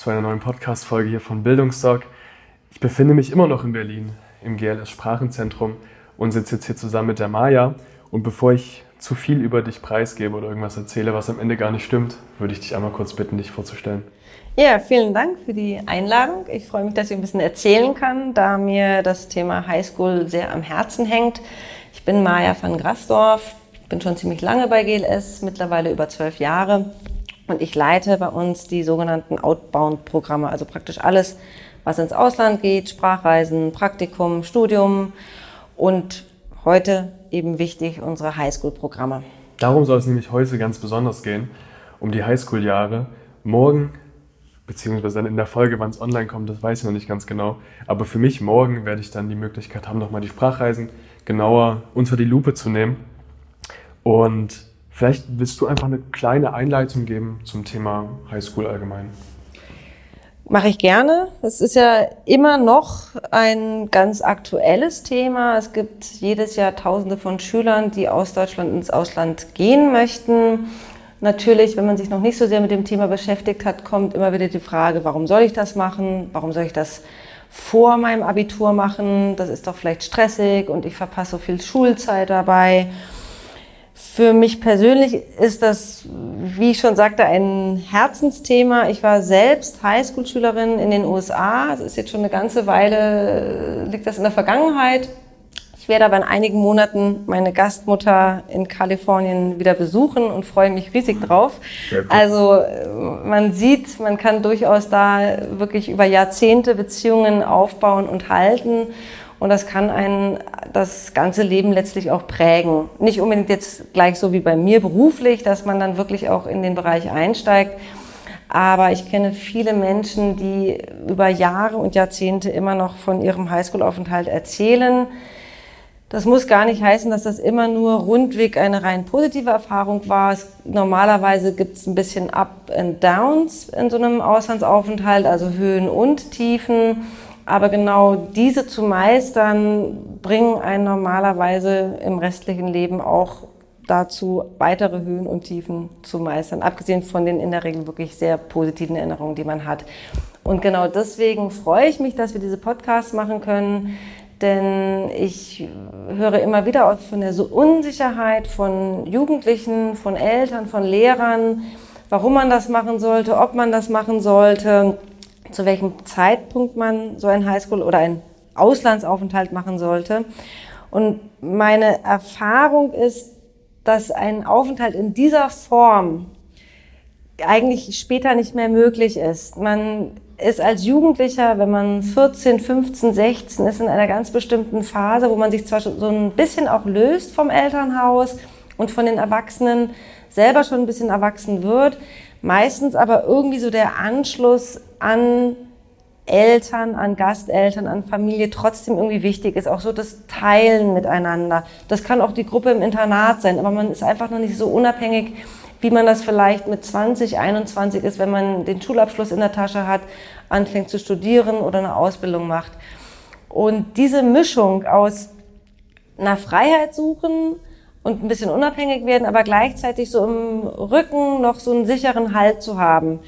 zu einer neuen Podcast-Folge hier von Bildungsdoc. Ich befinde mich immer noch in Berlin im GLS Sprachenzentrum und sitze jetzt hier zusammen mit der Maja. Und bevor ich zu viel über dich preisgebe oder irgendwas erzähle, was am Ende gar nicht stimmt, würde ich dich einmal kurz bitten, dich vorzustellen. Ja, vielen Dank für die Einladung. Ich freue mich, dass ich ein bisschen erzählen kann, da mir das Thema Highschool sehr am Herzen hängt. Ich bin Maja van Grasdorf, bin schon ziemlich lange bei GLS, mittlerweile über zwölf Jahre und ich leite bei uns die sogenannten Outbound-Programme, also praktisch alles, was ins Ausland geht, Sprachreisen, Praktikum, Studium und heute eben wichtig unsere Highschool-Programme. Darum soll es nämlich heute ganz besonders gehen, um die Highschool-Jahre. Morgen, beziehungsweise dann in der Folge, wann es online kommt, das weiß ich noch nicht ganz genau. Aber für mich morgen werde ich dann die Möglichkeit haben, nochmal die Sprachreisen genauer unter die Lupe zu nehmen. Und Vielleicht willst du einfach eine kleine Einleitung geben zum Thema Highschool allgemein. Mache ich gerne. Es ist ja immer noch ein ganz aktuelles Thema. Es gibt jedes Jahr Tausende von Schülern, die aus Deutschland ins Ausland gehen möchten. Natürlich, wenn man sich noch nicht so sehr mit dem Thema beschäftigt hat, kommt immer wieder die Frage, warum soll ich das machen? Warum soll ich das vor meinem Abitur machen? Das ist doch vielleicht stressig und ich verpasse so viel Schulzeit dabei. Für mich persönlich ist das, wie ich schon sagte, ein Herzensthema. Ich war selbst Highschool-Schülerin in den USA. Das ist jetzt schon eine ganze Weile, liegt das in der Vergangenheit. Ich werde aber in einigen Monaten meine Gastmutter in Kalifornien wieder besuchen und freue mich riesig drauf. Also man sieht, man kann durchaus da wirklich über Jahrzehnte Beziehungen aufbauen und halten. Und das kann einen das ganze Leben letztlich auch prägen. Nicht unbedingt jetzt gleich so wie bei mir beruflich, dass man dann wirklich auch in den Bereich einsteigt. Aber ich kenne viele Menschen, die über Jahre und Jahrzehnte immer noch von ihrem Highschool-Aufenthalt erzählen. Das muss gar nicht heißen, dass das immer nur rundweg eine rein positive Erfahrung war. Es, normalerweise gibt es ein bisschen Up and Downs in so einem Auslandsaufenthalt, also Höhen und Tiefen. Aber genau diese zu meistern, bringen einen normalerweise im restlichen Leben auch dazu, weitere Höhen und Tiefen zu meistern. Abgesehen von den in der Regel wirklich sehr positiven Erinnerungen, die man hat. Und genau deswegen freue ich mich, dass wir diese Podcasts machen können. Denn ich höre immer wieder von der Unsicherheit von Jugendlichen, von Eltern, von Lehrern, warum man das machen sollte, ob man das machen sollte zu welchem Zeitpunkt man so ein Highschool oder ein Auslandsaufenthalt machen sollte. Und meine Erfahrung ist, dass ein Aufenthalt in dieser Form eigentlich später nicht mehr möglich ist. Man ist als Jugendlicher, wenn man 14, 15, 16 ist, in einer ganz bestimmten Phase, wo man sich zwar so ein bisschen auch löst vom Elternhaus und von den Erwachsenen, selber schon ein bisschen erwachsen wird, meistens aber irgendwie so der Anschluss an Eltern, an Gasteltern, an Familie trotzdem irgendwie wichtig ist. Auch so das Teilen miteinander. Das kann auch die Gruppe im Internat sein, aber man ist einfach noch nicht so unabhängig, wie man das vielleicht mit 20, 21 ist, wenn man den Schulabschluss in der Tasche hat, anfängt zu studieren oder eine Ausbildung macht. Und diese Mischung aus einer Freiheit suchen und ein bisschen unabhängig werden, aber gleichzeitig so im Rücken noch so einen sicheren Halt zu haben,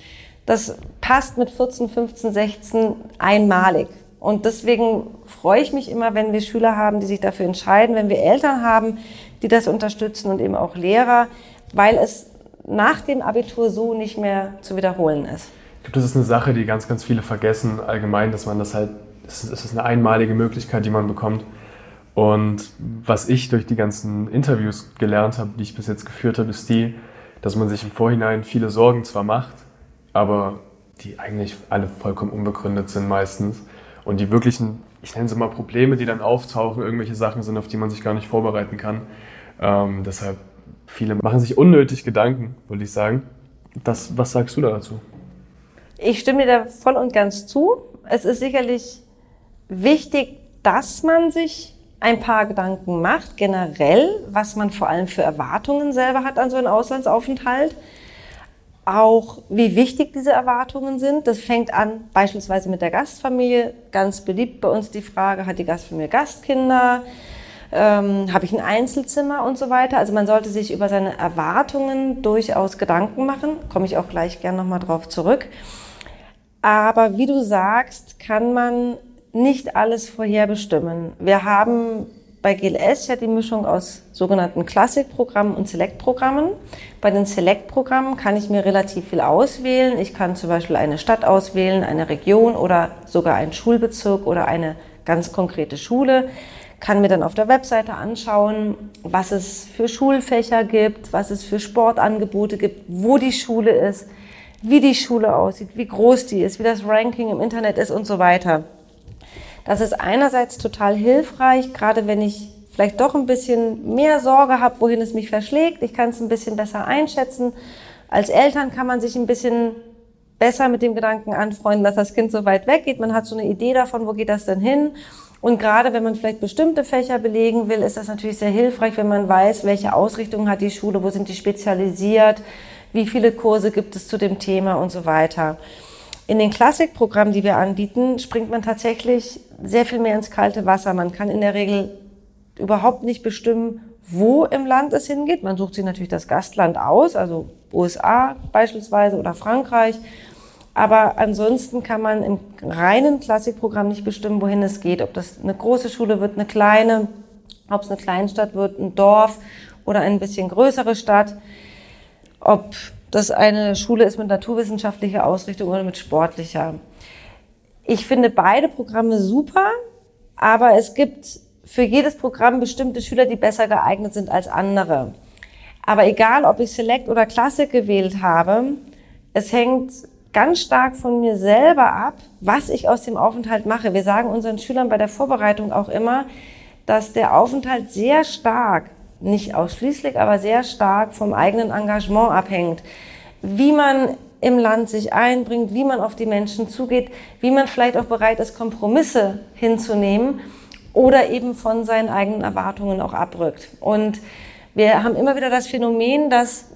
das passt mit 14, 15, 16 einmalig. Und deswegen freue ich mich immer, wenn wir Schüler haben, die sich dafür entscheiden, wenn wir Eltern haben, die das unterstützen und eben auch Lehrer, weil es nach dem Abitur so nicht mehr zu wiederholen ist. Ich glaube, das ist eine Sache, die ganz, ganz viele vergessen allgemein, dass man das halt, es ist eine einmalige Möglichkeit, die man bekommt. Und was ich durch die ganzen Interviews gelernt habe, die ich bis jetzt geführt habe, ist die, dass man sich im Vorhinein viele Sorgen zwar macht, aber die eigentlich alle vollkommen unbegründet sind meistens. Und die wirklichen, ich nenne sie mal Probleme, die dann auftauchen, irgendwelche Sachen sind, auf die man sich gar nicht vorbereiten kann. Ähm, deshalb, viele machen sich unnötig Gedanken, würde ich sagen. Das, was sagst du da dazu? Ich stimme dir da voll und ganz zu. es ist sicherlich wichtig, dass man sich ein paar Gedanken macht, generell, was man vor allem für Erwartungen selber hat an so einen Auslandsaufenthalt. Auch wie wichtig diese Erwartungen sind. Das fängt an beispielsweise mit der Gastfamilie. Ganz beliebt bei uns die Frage, hat die Gastfamilie Gastkinder? Ähm, habe ich ein Einzelzimmer und so weiter. Also man sollte sich über seine Erwartungen durchaus Gedanken machen. Komme ich auch gleich gern nochmal drauf zurück. Aber wie du sagst, kann man nicht alles vorherbestimmen. Wir haben bei GLS ja die Mischung aus sogenannten Klassikprogrammen und Select-Programmen. Bei den Select-Programmen kann ich mir relativ viel auswählen. Ich kann zum Beispiel eine Stadt auswählen, eine Region oder sogar einen Schulbezirk oder eine ganz konkrete Schule. Kann mir dann auf der Webseite anschauen, was es für Schulfächer gibt, was es für Sportangebote gibt, wo die Schule ist, wie die Schule aussieht, wie groß die ist, wie das Ranking im Internet ist und so weiter. Das ist einerseits total hilfreich, gerade wenn ich vielleicht doch ein bisschen mehr Sorge habe, wohin es mich verschlägt. Ich kann es ein bisschen besser einschätzen. Als Eltern kann man sich ein bisschen besser mit dem Gedanken anfreunden, dass das Kind so weit weggeht. Man hat so eine Idee davon, wo geht das denn hin? Und gerade wenn man vielleicht bestimmte Fächer belegen will, ist das natürlich sehr hilfreich, wenn man weiß, welche Ausrichtung hat die Schule, wo sind die spezialisiert, wie viele Kurse gibt es zu dem Thema und so weiter. In den Klassikprogrammen, die wir anbieten, springt man tatsächlich sehr viel mehr ins kalte Wasser. Man kann in der Regel überhaupt nicht bestimmen, wo im Land es hingeht. Man sucht sich natürlich das Gastland aus, also USA beispielsweise oder Frankreich. Aber ansonsten kann man im reinen Klassikprogramm nicht bestimmen, wohin es geht. Ob das eine große Schule wird, eine kleine, ob es eine Kleinstadt wird, ein Dorf oder ein bisschen größere Stadt. Ob das eine Schule ist mit naturwissenschaftlicher Ausrichtung oder mit sportlicher. Ich finde beide Programme super, aber es gibt für jedes Programm bestimmte Schüler, die besser geeignet sind als andere. Aber egal, ob ich Select oder Klassik gewählt habe, es hängt ganz stark von mir selber ab, was ich aus dem Aufenthalt mache. Wir sagen unseren Schülern bei der Vorbereitung auch immer, dass der Aufenthalt sehr stark nicht ausschließlich, aber sehr stark vom eigenen Engagement abhängt. Wie man im Land sich einbringt, wie man auf die Menschen zugeht, wie man vielleicht auch bereit ist, Kompromisse hinzunehmen oder eben von seinen eigenen Erwartungen auch abrückt. Und wir haben immer wieder das Phänomen, dass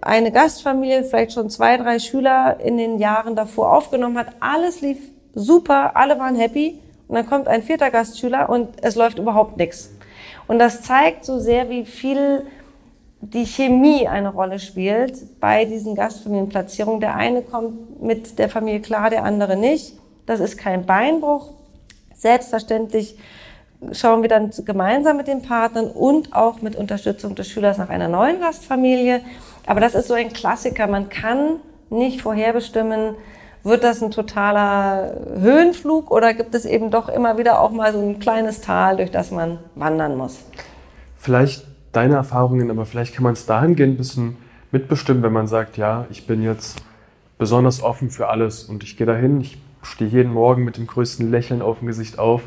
eine Gastfamilie vielleicht schon zwei, drei Schüler in den Jahren davor aufgenommen hat. Alles lief super, alle waren happy. Und dann kommt ein vierter Gastschüler und es läuft überhaupt nichts. Und das zeigt so sehr, wie viel die Chemie eine Rolle spielt bei diesen Gastfamilienplatzierungen. Der eine kommt mit der Familie klar, der andere nicht. Das ist kein Beinbruch. Selbstverständlich schauen wir dann gemeinsam mit den Partnern und auch mit Unterstützung des Schülers nach einer neuen Gastfamilie. Aber das ist so ein Klassiker. Man kann nicht vorherbestimmen, wird das ein totaler Höhenflug oder gibt es eben doch immer wieder auch mal so ein kleines Tal, durch das man wandern muss? Vielleicht deine Erfahrungen, aber vielleicht kann man es dahingehend ein bisschen mitbestimmen, wenn man sagt, ja, ich bin jetzt besonders offen für alles und ich gehe dahin, ich stehe jeden Morgen mit dem größten Lächeln auf dem Gesicht auf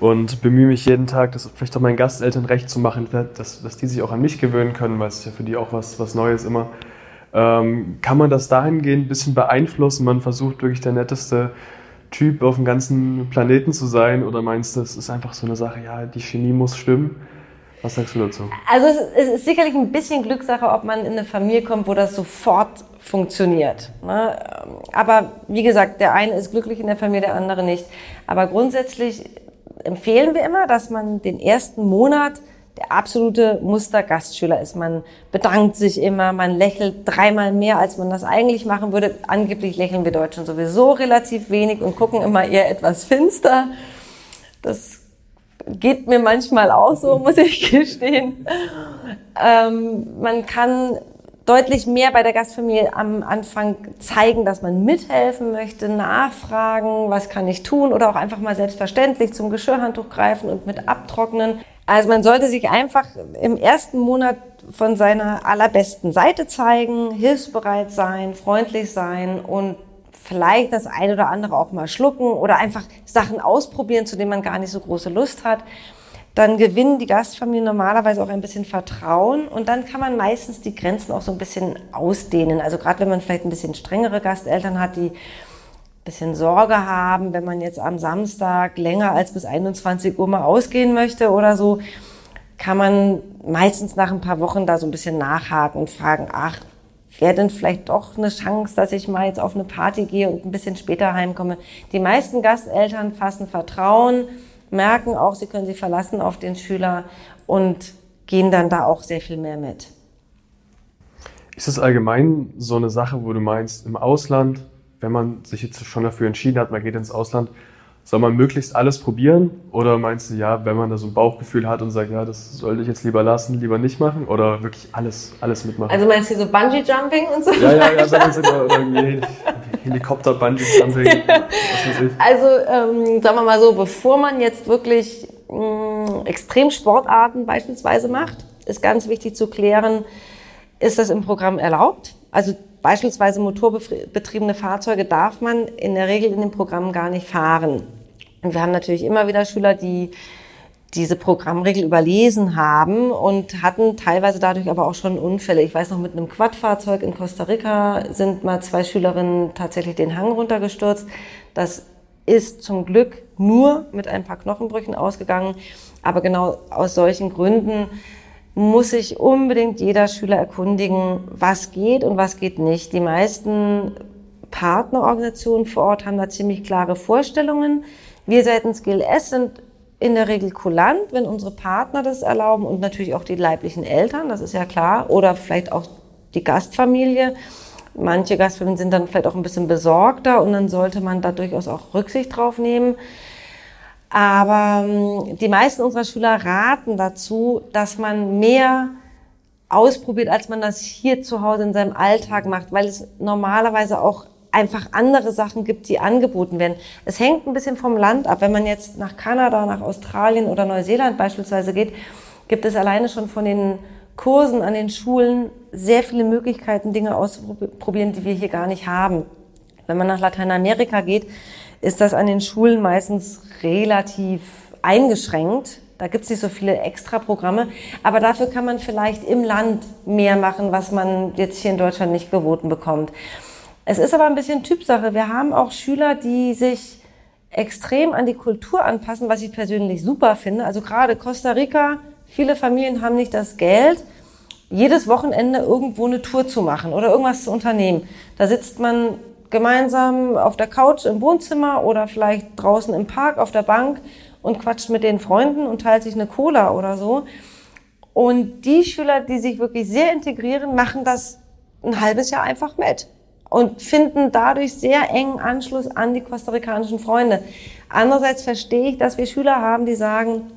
und bemühe mich jeden Tag, das vielleicht auch meinen Gasteltern recht zu machen, dass, dass die sich auch an mich gewöhnen können, weil es ist ja für die auch was, was Neues immer. Ähm, kann man das dahingehend ein bisschen beeinflussen? Man versucht wirklich der netteste Typ auf dem ganzen Planeten zu sein oder meinst du, es ist einfach so eine Sache, ja, die Chemie muss stimmen? Was sagst du dazu? Also es ist sicherlich ein bisschen Glückssache, ob man in eine Familie kommt, wo das sofort funktioniert. Ne? Aber wie gesagt, der eine ist glücklich in der Familie, der andere nicht. Aber grundsätzlich empfehlen wir immer, dass man den ersten Monat der absolute Mustergastschüler ist. Man bedankt sich immer, man lächelt dreimal mehr, als man das eigentlich machen würde. Angeblich lächeln wir Deutschen sowieso relativ wenig und gucken immer eher etwas finster. Das geht mir manchmal auch so, muss ich gestehen. Ähm, man kann deutlich mehr bei der Gastfamilie am Anfang zeigen, dass man mithelfen möchte, nachfragen, was kann ich tun oder auch einfach mal selbstverständlich zum Geschirrhandtuch greifen und mit abtrocknen. Also man sollte sich einfach im ersten Monat von seiner allerbesten Seite zeigen, hilfsbereit sein, freundlich sein und vielleicht das eine oder andere auch mal schlucken oder einfach Sachen ausprobieren, zu denen man gar nicht so große Lust hat. Dann gewinnen die Gastfamilien normalerweise auch ein bisschen Vertrauen und dann kann man meistens die Grenzen auch so ein bisschen ausdehnen. Also gerade wenn man vielleicht ein bisschen strengere Gasteltern hat, die bisschen Sorge haben, wenn man jetzt am Samstag länger als bis 21 Uhr mal ausgehen möchte oder so, kann man meistens nach ein paar Wochen da so ein bisschen nachhaken und fragen, ach, wäre denn vielleicht doch eine Chance, dass ich mal jetzt auf eine Party gehe und ein bisschen später heimkomme. Die meisten Gasteltern fassen Vertrauen, merken auch, sie können sich verlassen auf den Schüler und gehen dann da auch sehr viel mehr mit. Ist es allgemein so eine Sache, wo du meinst, im Ausland wenn man sich jetzt schon dafür entschieden hat, man geht ins Ausland, soll man möglichst alles probieren? Oder meinst du, ja, wenn man da so ein Bauchgefühl hat und sagt, ja, das sollte ich jetzt lieber lassen, lieber nicht machen? Oder wirklich alles, alles mitmachen? Also meinst du so Bungee-Jumping und so? Ja, ja, ja, sagen Sie mal, oder irgendwie Helikopter-Bungee-Jumping, Also, ähm, sagen wir mal so, bevor man jetzt wirklich mh, Extremsportarten beispielsweise macht, ist ganz wichtig zu klären, ist das im Programm erlaubt? Also Beispielsweise motorbetriebene Fahrzeuge darf man in der Regel in dem Programm gar nicht fahren. Und wir haben natürlich immer wieder Schüler, die diese Programmregel überlesen haben und hatten teilweise dadurch aber auch schon Unfälle. Ich weiß noch, mit einem Quadfahrzeug in Costa Rica sind mal zwei Schülerinnen tatsächlich den Hang runtergestürzt. Das ist zum Glück nur mit ein paar Knochenbrüchen ausgegangen. Aber genau aus solchen Gründen muss sich unbedingt jeder Schüler erkundigen, was geht und was geht nicht. Die meisten Partnerorganisationen vor Ort haben da ziemlich klare Vorstellungen. Wir seitens GLS sind in der Regel kulant, wenn unsere Partner das erlauben und natürlich auch die leiblichen Eltern, das ist ja klar, oder vielleicht auch die Gastfamilie. Manche Gastfamilien sind dann vielleicht auch ein bisschen besorgter und dann sollte man da durchaus auch Rücksicht drauf nehmen. Aber ähm, die meisten unserer Schüler raten dazu, dass man mehr ausprobiert, als man das hier zu Hause in seinem Alltag macht, weil es normalerweise auch einfach andere Sachen gibt, die angeboten werden. Es hängt ein bisschen vom Land ab. Wenn man jetzt nach Kanada, nach Australien oder Neuseeland beispielsweise geht, gibt es alleine schon von den Kursen an den Schulen sehr viele Möglichkeiten, Dinge auszuprobieren, die wir hier gar nicht haben. Wenn man nach Lateinamerika geht, ist das an den Schulen meistens relativ eingeschränkt. Da gibt es nicht so viele Extra-Programme, aber dafür kann man vielleicht im Land mehr machen, was man jetzt hier in Deutschland nicht geboten bekommt. Es ist aber ein bisschen Typsache. Wir haben auch Schüler, die sich extrem an die Kultur anpassen, was ich persönlich super finde. Also gerade Costa Rica, viele Familien haben nicht das Geld, jedes Wochenende irgendwo eine Tour zu machen oder irgendwas zu unternehmen. Da sitzt man gemeinsam auf der Couch im Wohnzimmer oder vielleicht draußen im Park auf der Bank und quatscht mit den Freunden und teilt sich eine Cola oder so. Und die Schüler, die sich wirklich sehr integrieren, machen das ein halbes Jahr einfach mit und finden dadurch sehr engen Anschluss an die kostarikanischen Freunde. Andererseits verstehe ich, dass wir Schüler haben, die sagen,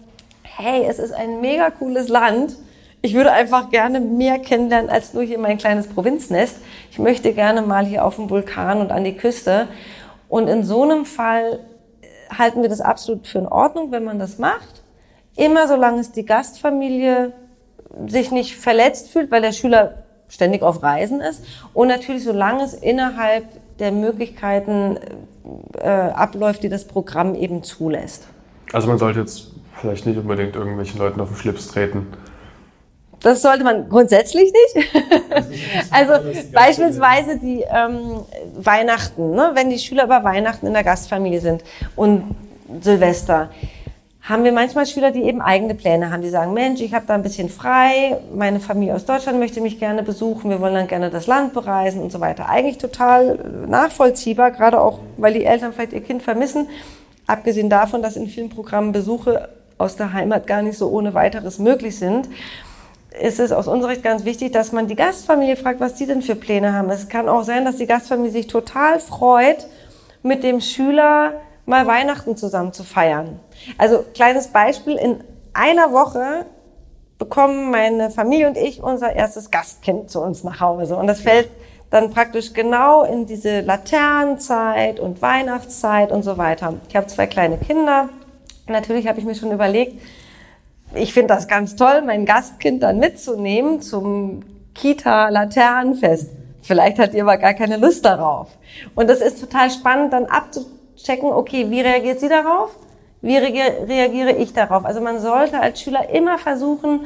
hey, es ist ein mega cooles Land ich würde einfach gerne mehr kennenlernen als nur hier mein kleines Provinznest. Ich möchte gerne mal hier auf dem Vulkan und an die Küste. Und in so einem Fall äh, halten wir das absolut für in Ordnung, wenn man das macht. Immer solange es die Gastfamilie sich nicht verletzt fühlt, weil der Schüler ständig auf Reisen ist. Und natürlich solange es innerhalb der Möglichkeiten äh, abläuft, die das Programm eben zulässt. Also man sollte jetzt vielleicht nicht unbedingt irgendwelchen Leuten auf den Schlips treten. Das sollte man grundsätzlich nicht. also beispielsweise die ähm, Weihnachten, ne? wenn die Schüler über Weihnachten in der Gastfamilie sind und Silvester, haben wir manchmal Schüler, die eben eigene Pläne haben. Die sagen, Mensch, ich habe da ein bisschen frei, meine Familie aus Deutschland möchte mich gerne besuchen, wir wollen dann gerne das Land bereisen und so weiter. Eigentlich total nachvollziehbar, gerade auch, weil die Eltern vielleicht ihr Kind vermissen. Abgesehen davon, dass in vielen Programmen Besuche aus der Heimat gar nicht so ohne weiteres möglich sind ist es aus unserer Sicht ganz wichtig, dass man die Gastfamilie fragt, was die denn für Pläne haben. Es kann auch sein, dass die Gastfamilie sich total freut, mit dem Schüler mal Weihnachten zusammen zu feiern. Also kleines Beispiel, in einer Woche bekommen meine Familie und ich unser erstes Gastkind zu uns nach Hause. Und das fällt dann praktisch genau in diese Laternenzeit und Weihnachtszeit und so weiter. Ich habe zwei kleine Kinder. Natürlich habe ich mir schon überlegt, ich finde das ganz toll, mein Gastkind dann mitzunehmen zum Kita-Laternenfest. Vielleicht hat ihr aber gar keine Lust darauf. Und das ist total spannend, dann abzuchecken, okay, wie reagiert sie darauf? Wie reagiere ich darauf? Also man sollte als Schüler immer versuchen,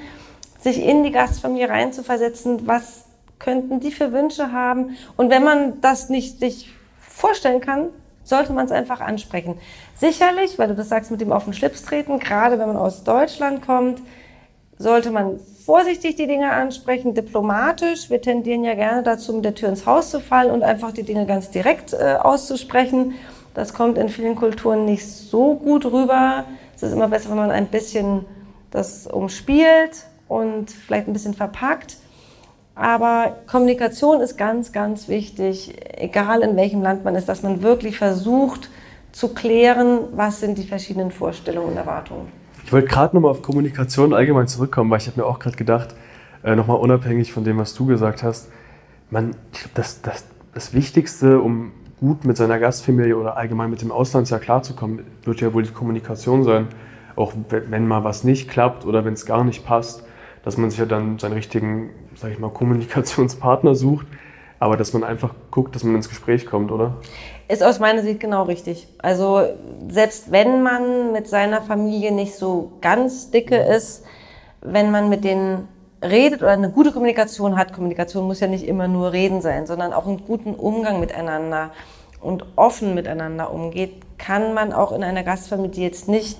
sich in die Gastfamilie reinzuversetzen. Was könnten die für Wünsche haben? Und wenn man das nicht sich vorstellen kann, sollte man es einfach ansprechen. Sicherlich, weil du das sagst mit dem auf den Schlips treten, gerade wenn man aus Deutschland kommt, sollte man vorsichtig die Dinge ansprechen, diplomatisch. Wir tendieren ja gerne dazu, mit der Tür ins Haus zu fallen und einfach die Dinge ganz direkt äh, auszusprechen. Das kommt in vielen Kulturen nicht so gut rüber. Es ist immer besser, wenn man ein bisschen das umspielt und vielleicht ein bisschen verpackt. Aber Kommunikation ist ganz, ganz wichtig, egal in welchem Land man ist, dass man wirklich versucht zu klären, was sind die verschiedenen Vorstellungen und Erwartungen. Ich wollte gerade nochmal auf Kommunikation allgemein zurückkommen, weil ich habe mir auch gerade gedacht, äh, nochmal unabhängig von dem, was du gesagt hast, man, ich glaube, das, das, das Wichtigste, um gut mit seiner Gastfamilie oder allgemein mit dem Auslandsjahr klarzukommen, wird ja wohl die Kommunikation sein. Auch wenn mal was nicht klappt oder wenn es gar nicht passt, dass man sich ja dann seinen richtigen, sag ich mal, Kommunikationspartner sucht, aber dass man einfach guckt, dass man ins Gespräch kommt, oder? Ist aus meiner Sicht genau richtig. Also selbst wenn man mit seiner Familie nicht so ganz dicke ist, wenn man mit denen redet oder eine gute Kommunikation hat, Kommunikation muss ja nicht immer nur reden sein, sondern auch einen guten Umgang miteinander und offen miteinander umgeht, kann man auch in einer Gastfamilie, die jetzt nicht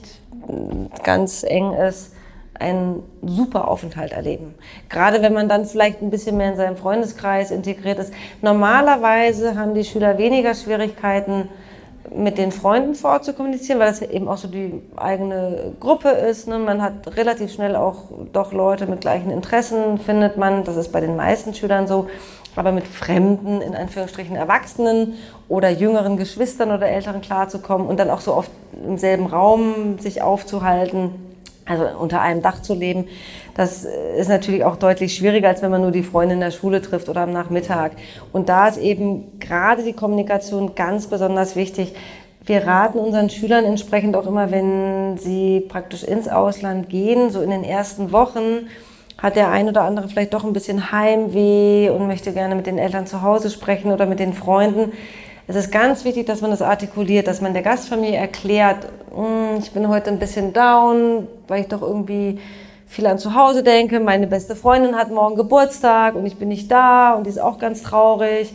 ganz eng ist, einen super Aufenthalt erleben. Gerade wenn man dann vielleicht ein bisschen mehr in seinem Freundeskreis integriert ist. Normalerweise haben die Schüler weniger Schwierigkeiten, mit den Freunden vorzukommunizieren, weil das eben auch so die eigene Gruppe ist. Ne? Man hat relativ schnell auch doch Leute mit gleichen Interessen, findet man. Das ist bei den meisten Schülern so. Aber mit fremden, in Anführungsstrichen Erwachsenen oder jüngeren Geschwistern oder Eltern klarzukommen und dann auch so oft im selben Raum sich aufzuhalten, also unter einem Dach zu leben, das ist natürlich auch deutlich schwieriger, als wenn man nur die Freunde in der Schule trifft oder am Nachmittag. Und da ist eben gerade die Kommunikation ganz besonders wichtig. Wir raten unseren Schülern entsprechend auch immer, wenn sie praktisch ins Ausland gehen, so in den ersten Wochen, hat der ein oder andere vielleicht doch ein bisschen Heimweh und möchte gerne mit den Eltern zu Hause sprechen oder mit den Freunden es ist ganz wichtig, dass man das artikuliert, dass man der Gastfamilie erklärt, hm, ich bin heute ein bisschen down, weil ich doch irgendwie viel an zu Hause denke. Meine beste Freundin hat morgen Geburtstag und ich bin nicht da und die ist auch ganz traurig.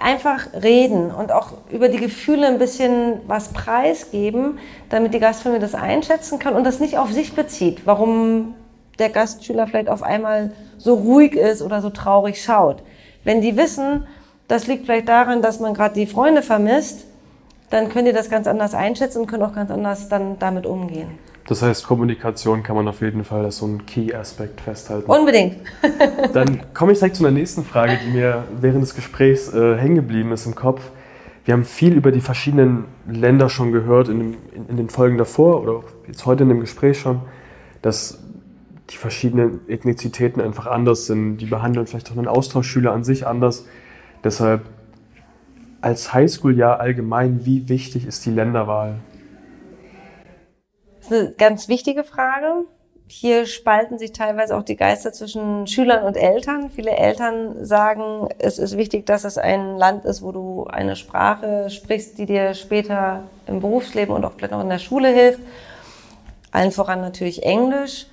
Einfach reden und auch über die Gefühle ein bisschen was preisgeben, damit die Gastfamilie das einschätzen kann und das nicht auf sich bezieht, warum der Gastschüler vielleicht auf einmal so ruhig ist oder so traurig schaut. Wenn die wissen, das liegt vielleicht daran, dass man gerade die Freunde vermisst. Dann könnt ihr das ganz anders einschätzen und könnt auch ganz anders dann damit umgehen. Das heißt, Kommunikation kann man auf jeden Fall als so einen Key-Aspekt festhalten. Unbedingt. Dann komme ich gleich zu einer nächsten Frage, die mir während des Gesprächs äh, hängen geblieben ist im Kopf. Wir haben viel über die verschiedenen Länder schon gehört in, dem, in, in, den Folgen davor oder jetzt heute in dem Gespräch schon, dass die verschiedenen Ethnizitäten einfach anders sind. Die behandeln vielleicht auch einen Austauschschüler an sich anders. Deshalb als Highschool-Jahr allgemein, wie wichtig ist die Länderwahl? Das ist eine ganz wichtige Frage. Hier spalten sich teilweise auch die Geister zwischen Schülern und Eltern. Viele Eltern sagen, es ist wichtig, dass es ein Land ist, wo du eine Sprache sprichst, die dir später im Berufsleben und auch vielleicht noch in der Schule hilft. Allen voran natürlich Englisch.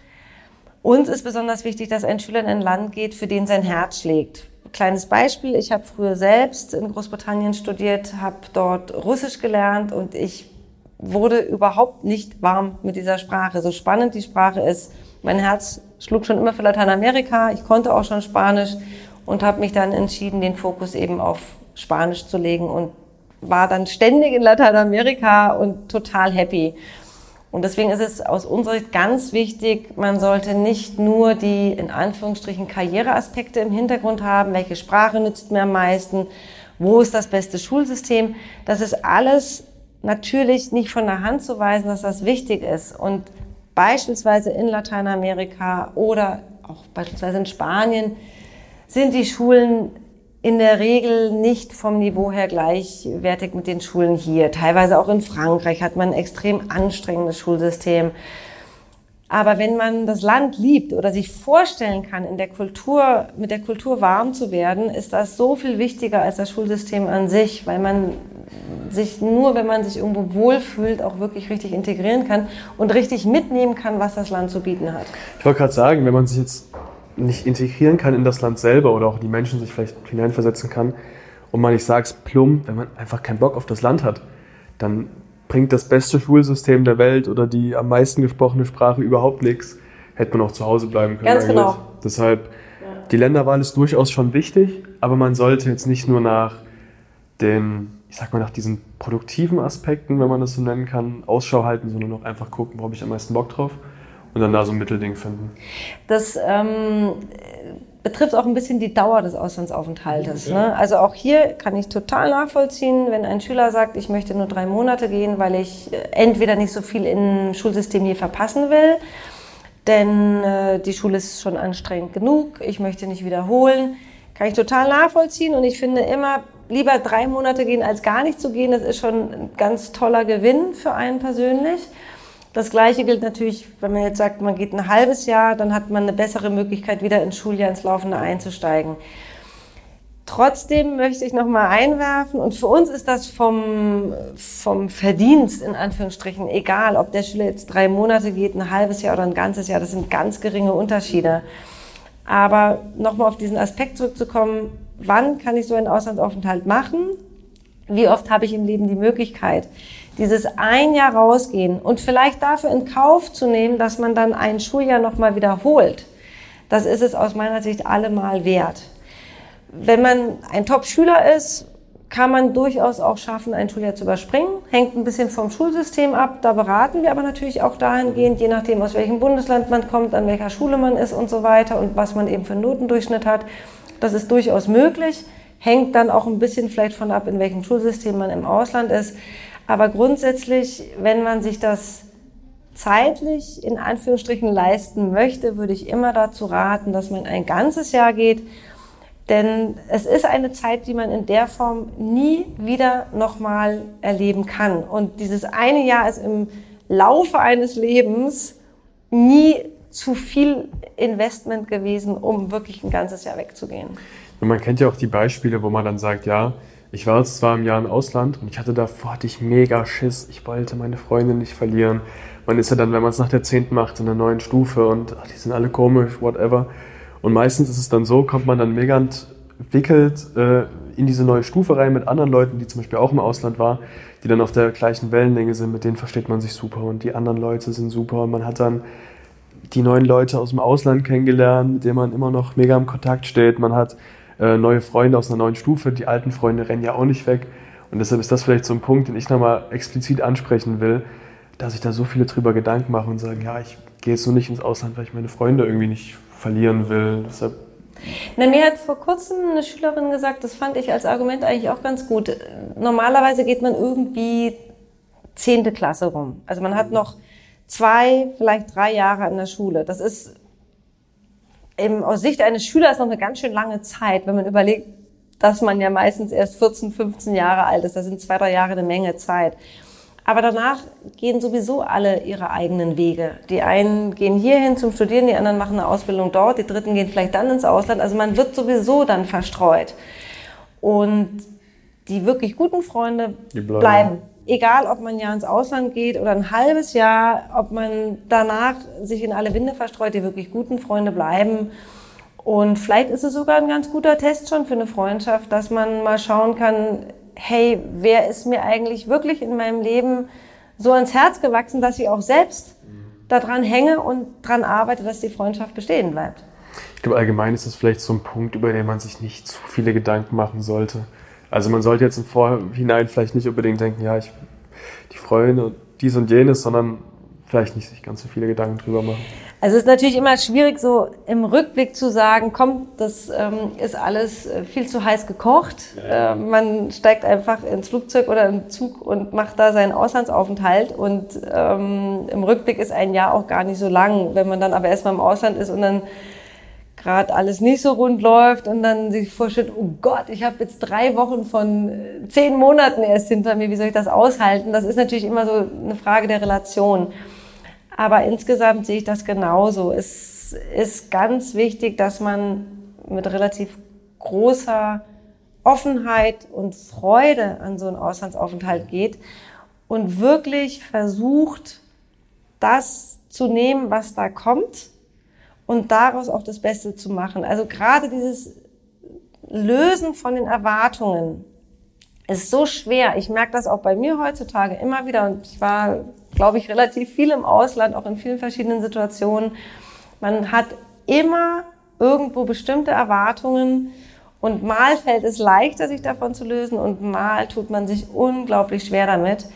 Uns ist besonders wichtig, dass ein Schüler in ein Land geht, für den sein Herz schlägt kleines Beispiel, ich habe früher selbst in Großbritannien studiert, habe dort Russisch gelernt und ich wurde überhaupt nicht warm mit dieser Sprache. So spannend die Sprache ist. Mein Herz schlug schon immer für Lateinamerika. Ich konnte auch schon Spanisch und habe mich dann entschieden, den Fokus eben auf Spanisch zu legen und war dann ständig in Lateinamerika und total happy. Und deswegen ist es aus unserer Sicht ganz wichtig, man sollte nicht nur die in Anführungsstrichen Karriereaspekte im Hintergrund haben, welche Sprache nützt mir am meisten, wo ist das beste Schulsystem. Das ist alles natürlich nicht von der Hand zu weisen, dass das wichtig ist. Und beispielsweise in Lateinamerika oder auch beispielsweise in Spanien sind die Schulen in der Regel nicht vom Niveau her gleichwertig mit den Schulen hier. Teilweise auch in Frankreich hat man ein extrem anstrengendes Schulsystem. Aber wenn man das Land liebt oder sich vorstellen kann, in der Kultur, mit der Kultur warm zu werden, ist das so viel wichtiger als das Schulsystem an sich, weil man sich nur, wenn man sich irgendwo wohlfühlt, auch wirklich richtig integrieren kann und richtig mitnehmen kann, was das Land zu bieten hat. Ich wollte gerade sagen, wenn man sich jetzt nicht integrieren kann in das Land selber oder auch die Menschen sich vielleicht hineinversetzen kann und man, ich sag's plump, wenn man einfach keinen Bock auf das Land hat, dann bringt das beste Schulsystem der Welt oder die am meisten gesprochene Sprache überhaupt nichts, hätte man auch zu Hause bleiben können. Ganz eigentlich. genau. Deshalb, die Länderwahl ist durchaus schon wichtig, aber man sollte jetzt nicht nur nach den, ich sag mal, nach diesen produktiven Aspekten, wenn man das so nennen kann, Ausschau halten, sondern auch einfach gucken, wo habe ich am meisten Bock drauf und dann da so ein Mittelding finden. Das ähm, betrifft auch ein bisschen die Dauer des Auslandsaufenthaltes. Ja. Ne? Also auch hier kann ich total nachvollziehen, wenn ein Schüler sagt, ich möchte nur drei Monate gehen, weil ich äh, entweder nicht so viel im Schulsystem hier verpassen will, denn äh, die Schule ist schon anstrengend genug, ich möchte nicht wiederholen. Kann ich total nachvollziehen und ich finde immer, lieber drei Monate gehen als gar nicht zu gehen, das ist schon ein ganz toller Gewinn für einen persönlich. Das Gleiche gilt natürlich, wenn man jetzt sagt, man geht ein halbes Jahr, dann hat man eine bessere Möglichkeit, wieder ins Schuljahr, ins Laufende einzusteigen. Trotzdem möchte ich noch mal einwerfen und für uns ist das vom, vom Verdienst in Anführungsstrichen egal, ob der Schüler jetzt drei Monate geht, ein halbes Jahr oder ein ganzes Jahr. Das sind ganz geringe Unterschiede. Aber noch mal auf diesen Aspekt zurückzukommen, wann kann ich so einen Auslandsaufenthalt machen? Wie oft habe ich im Leben die Möglichkeit? Dieses ein Jahr rausgehen und vielleicht dafür in Kauf zu nehmen, dass man dann ein Schuljahr nochmal wiederholt, das ist es aus meiner Sicht allemal wert. Wenn man ein Top-Schüler ist, kann man durchaus auch schaffen, ein Schuljahr zu überspringen. Hängt ein bisschen vom Schulsystem ab. Da beraten wir aber natürlich auch dahingehend, je nachdem, aus welchem Bundesland man kommt, an welcher Schule man ist und so weiter und was man eben für einen Notendurchschnitt hat. Das ist durchaus möglich. Hängt dann auch ein bisschen vielleicht von ab, in welchem Schulsystem man im Ausland ist. Aber grundsätzlich, wenn man sich das zeitlich in Anführungsstrichen leisten möchte, würde ich immer dazu raten, dass man ein ganzes Jahr geht. Denn es ist eine Zeit, die man in der Form nie wieder nochmal erleben kann. Und dieses eine Jahr ist im Laufe eines Lebens nie zu viel Investment gewesen, um wirklich ein ganzes Jahr wegzugehen. Und man kennt ja auch die Beispiele, wo man dann sagt, ja, ich war zwar im Jahr im Ausland und ich hatte davor hatte ich mega Schiss. Ich wollte meine Freunde nicht verlieren. Man ist ja dann, wenn man es nach der 10. macht, in der neuen Stufe und ach, die sind alle komisch, whatever. Und meistens ist es dann so, kommt man dann mega entwickelt äh, in diese neue Stufe rein mit anderen Leuten, die zum Beispiel auch im Ausland waren, die dann auf der gleichen Wellenlänge sind, mit denen versteht man sich super und die anderen Leute sind super und man hat dann die neuen Leute aus dem Ausland kennengelernt, mit denen man immer noch mega im Kontakt steht. Man hat äh, neue Freunde aus einer neuen Stufe. Die alten Freunde rennen ja auch nicht weg. Und deshalb ist das vielleicht so ein Punkt, den ich nochmal explizit ansprechen will, dass ich da so viele drüber Gedanken mache und sagen, ja, ich gehe jetzt nur nicht ins Ausland, weil ich meine Freunde irgendwie nicht verlieren will. Deshalb na, mir hat vor kurzem eine Schülerin gesagt, das fand ich als Argument eigentlich auch ganz gut. Normalerweise geht man irgendwie zehnte Klasse rum. Also man hat noch zwei, vielleicht drei Jahre an der Schule. Das ist eben aus Sicht eines Schülers noch eine ganz schön lange Zeit, wenn man überlegt, dass man ja meistens erst 14, 15 Jahre alt ist. Das sind zwei, drei Jahre eine Menge Zeit. Aber danach gehen sowieso alle ihre eigenen Wege. Die einen gehen hierhin zum Studieren, die anderen machen eine Ausbildung dort, die dritten gehen vielleicht dann ins Ausland. Also man wird sowieso dann verstreut. Und die wirklich guten Freunde bleiben. bleiben egal ob man ja ins Ausland geht oder ein halbes Jahr, ob man danach sich in alle Winde verstreut, die wirklich guten Freunde bleiben. Und vielleicht ist es sogar ein ganz guter Test schon für eine Freundschaft, dass man mal schauen kann, hey, wer ist mir eigentlich wirklich in meinem Leben so ans Herz gewachsen, dass ich auch selbst daran hänge und daran arbeite, dass die Freundschaft bestehen bleibt. Ich glaube, allgemein ist es vielleicht so ein Punkt, über den man sich nicht zu viele Gedanken machen sollte. Also man sollte jetzt im Vorhinein vielleicht nicht unbedingt denken, ja, ich die Freunde dies und jenes, sondern vielleicht nicht sich ganz so viele Gedanken drüber machen. Also es ist natürlich immer schwierig, so im Rückblick zu sagen, komm, das ähm, ist alles äh, viel zu heiß gekocht. Ja. Äh, man steigt einfach ins Flugzeug oder im Zug und macht da seinen Auslandsaufenthalt. Und ähm, im Rückblick ist ein Jahr auch gar nicht so lang. Wenn man dann aber erstmal im Ausland ist und dann gerade alles nicht so rund läuft und dann sich vorstellt, oh Gott, ich habe jetzt drei Wochen von äh, zehn Monaten erst hinter mir, wie soll ich das aushalten? Das ist natürlich immer so eine Frage der Relation. Aber insgesamt sehe ich das genauso. Es ist ganz wichtig, dass man mit relativ großer Offenheit und Freude an so einen Auslandsaufenthalt geht und wirklich versucht, das zu nehmen, was da kommt und daraus auch das Beste zu machen. Also gerade dieses Lösen von den Erwartungen ist so schwer. Ich merke das auch bei mir heutzutage immer wieder. Und ich war, glaube ich, relativ viel im Ausland, auch in vielen verschiedenen Situationen. Man hat immer irgendwo bestimmte Erwartungen. Und mal fällt es leichter, sich davon zu lösen und mal tut man sich unglaublich schwer damit.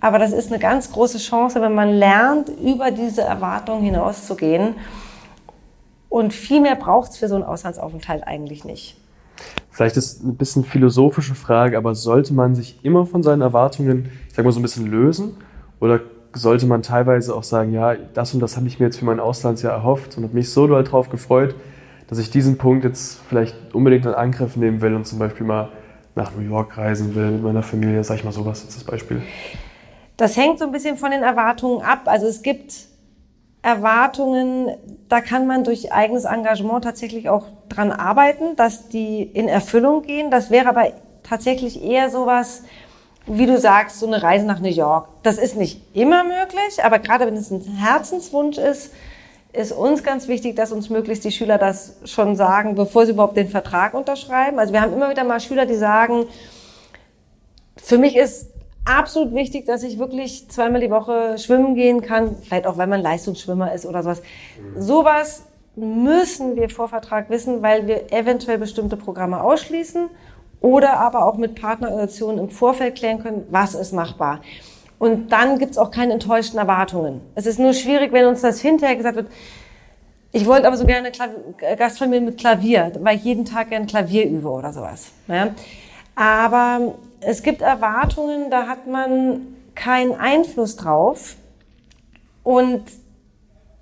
Aber das ist eine ganz große Chance, wenn man lernt, über diese Erwartungen hinauszugehen. Und viel mehr braucht es für so einen Auslandsaufenthalt eigentlich nicht. Vielleicht ist ein bisschen philosophische Frage, aber sollte man sich immer von seinen Erwartungen, ich sag mal, so ein bisschen lösen? Oder sollte man teilweise auch sagen, ja, das und das habe ich mir jetzt für mein Auslandsjahr erhofft und habe mich so doll drauf gefreut, dass ich diesen Punkt jetzt vielleicht unbedingt in Angriff nehmen will und zum Beispiel mal nach New York reisen will mit meiner Familie, sag ich mal sowas als das Beispiel. Das hängt so ein bisschen von den Erwartungen ab. Also es gibt Erwartungen, da kann man durch eigenes Engagement tatsächlich auch dran arbeiten, dass die in Erfüllung gehen. Das wäre aber tatsächlich eher sowas, wie du sagst, so eine Reise nach New York. Das ist nicht immer möglich, aber gerade wenn es ein Herzenswunsch ist, ist uns ganz wichtig, dass uns möglichst die Schüler das schon sagen, bevor sie überhaupt den Vertrag unterschreiben. Also wir haben immer wieder mal Schüler, die sagen, für mich ist absolut wichtig, dass ich wirklich zweimal die Woche schwimmen gehen kann, vielleicht auch, weil man Leistungsschwimmer ist oder sowas. Sowas müssen wir vor Vertrag wissen, weil wir eventuell bestimmte Programme ausschließen oder aber auch mit Partnerorganisationen im Vorfeld klären können, was ist machbar. Und dann gibt's auch keine enttäuschten Erwartungen. Es ist nur schwierig, wenn uns das hinterher gesagt wird, ich wollte aber so gerne Klavier, Gastfamilie mit Klavier, weil ich jeden Tag gerne Klavier übe oder sowas. Ja? Aber es gibt Erwartungen, da hat man keinen Einfluss drauf und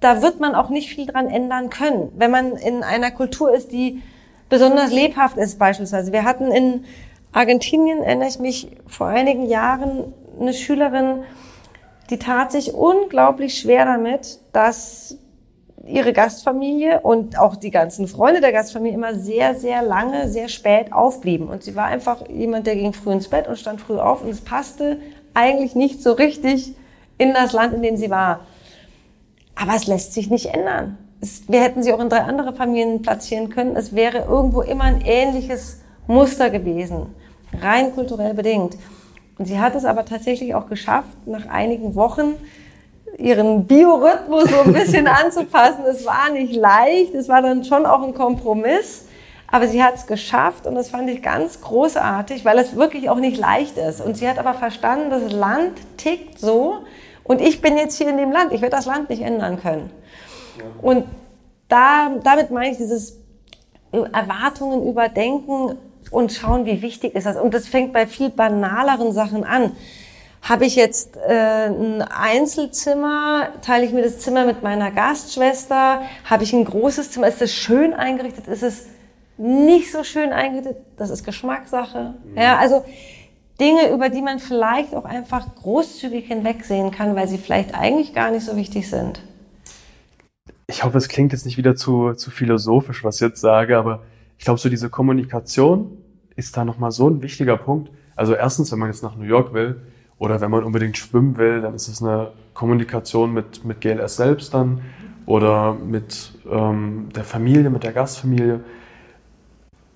da wird man auch nicht viel dran ändern können. Wenn man in einer Kultur ist, die besonders lebhaft ist beispielsweise. Wir hatten in Argentinien, erinnere ich mich, vor einigen Jahren eine Schülerin, die tat sich unglaublich schwer damit, dass ihre Gastfamilie und auch die ganzen Freunde der Gastfamilie immer sehr, sehr lange, sehr spät aufblieben. Und sie war einfach jemand, der ging früh ins Bett und stand früh auf und es passte eigentlich nicht so richtig in das Land, in dem sie war. Aber es lässt sich nicht ändern. Es, wir hätten sie auch in drei andere Familien platzieren können. Es wäre irgendwo immer ein ähnliches Muster gewesen, rein kulturell bedingt. Und sie hat es aber tatsächlich auch geschafft, nach einigen Wochen ihren Biorhythmus so ein bisschen anzupassen. Es war nicht leicht, es war dann schon auch ein Kompromiss. Aber sie hat es geschafft und das fand ich ganz großartig, weil es wirklich auch nicht leicht ist. Und sie hat aber verstanden, das Land tickt so und ich bin jetzt hier in dem Land. Ich werde das Land nicht ändern können. Und da, damit meine ich dieses Erwartungen überdenken und schauen, wie wichtig ist das. Und das fängt bei viel banaleren Sachen an. Habe ich jetzt äh, ein Einzelzimmer, teile ich mir das Zimmer mit meiner Gastschwester, habe ich ein großes Zimmer, ist es schön eingerichtet, ist es nicht so schön eingerichtet, das ist Geschmackssache. Mhm. Ja, also Dinge, über die man vielleicht auch einfach großzügig hinwegsehen kann, weil sie vielleicht eigentlich gar nicht so wichtig sind. Ich hoffe, es klingt jetzt nicht wieder zu, zu philosophisch, was ich jetzt sage, aber ich glaube, so diese Kommunikation ist da nochmal so ein wichtiger Punkt. Also erstens, wenn man jetzt nach New York will oder wenn man unbedingt schwimmen will, dann ist es eine Kommunikation mit, mit GLS selbst dann oder mit ähm, der Familie, mit der Gastfamilie.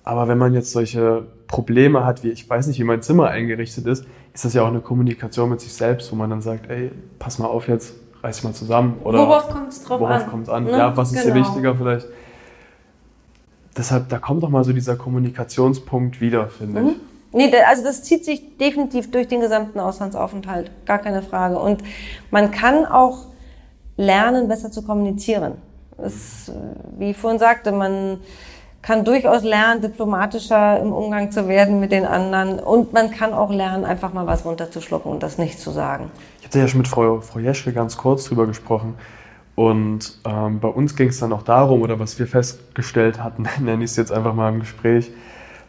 Aber wenn man jetzt solche Probleme hat, wie ich weiß nicht, wie mein Zimmer eingerichtet ist, ist das ja auch eine Kommunikation mit sich selbst, wo man dann sagt, ey, pass mal auf jetzt, reiß dich mal zusammen. Oder worauf kommt es drauf worauf an? Kommt's an? Ne? Ja, was ist genau. dir wichtiger vielleicht? deshalb, da kommt doch mal so dieser Kommunikationspunkt wieder, finde mhm. ich. Nee, also das zieht sich definitiv durch den gesamten Auslandsaufenthalt, gar keine Frage. Und man kann auch lernen, besser zu kommunizieren. Das, wie ich vorhin sagte, man kann durchaus lernen, diplomatischer im Umgang zu werden mit den anderen. Und man kann auch lernen, einfach mal was runterzuschlucken und das nicht zu sagen. Ich hatte ja schon mit Frau, Frau Jeschke ganz kurz drüber gesprochen. Und ähm, bei uns ging es dann auch darum, oder was wir festgestellt hatten, nenne ich es jetzt einfach mal im Gespräch,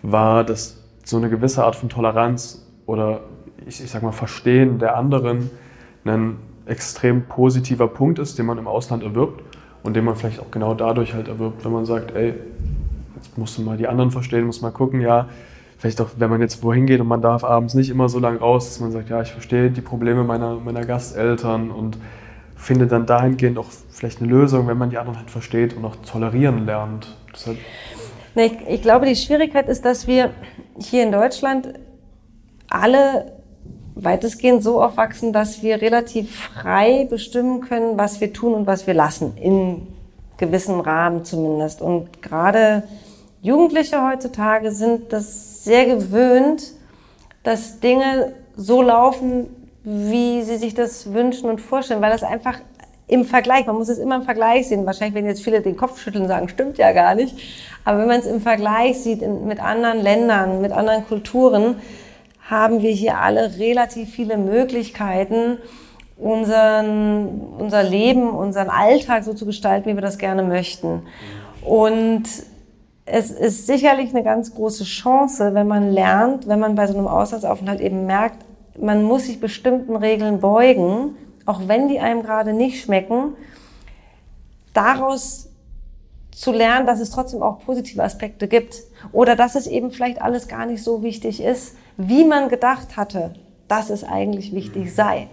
war, dass so eine gewisse Art von Toleranz oder ich, ich sag mal Verstehen der anderen ein extrem positiver Punkt ist, den man im Ausland erwirbt und den man vielleicht auch genau dadurch halt erwirbt, wenn man sagt, ey, jetzt musst du mal die anderen verstehen, muss mal gucken, ja, vielleicht auch, wenn man jetzt wohin geht und man darf abends nicht immer so lange raus, dass man sagt, ja, ich verstehe die Probleme meiner, meiner Gasteltern und findet dann dahingehend auch vielleicht eine Lösung, wenn man die anderen halt versteht und auch tolerieren lernt. Deshalb ich, ich glaube, die Schwierigkeit ist, dass wir hier in Deutschland alle weitestgehend so aufwachsen, dass wir relativ frei bestimmen können, was wir tun und was wir lassen, in gewissen Rahmen zumindest. Und gerade Jugendliche heutzutage sind das sehr gewöhnt, dass Dinge so laufen, wie sie sich das wünschen und vorstellen, weil das einfach im Vergleich, man muss es immer im Vergleich sehen. Wahrscheinlich werden jetzt viele den Kopf schütteln und sagen, stimmt ja gar nicht. Aber wenn man es im Vergleich sieht in, mit anderen Ländern, mit anderen Kulturen, haben wir hier alle relativ viele Möglichkeiten, unseren, unser Leben, unseren Alltag so zu gestalten, wie wir das gerne möchten. Und es ist sicherlich eine ganz große Chance, wenn man lernt, wenn man bei so einem Auslandsaufenthalt eben merkt, man muss sich bestimmten Regeln beugen, auch wenn die einem gerade nicht schmecken, daraus zu lernen, dass es trotzdem auch positive Aspekte gibt oder dass es eben vielleicht alles gar nicht so wichtig ist, wie man gedacht hatte, dass es eigentlich wichtig sei.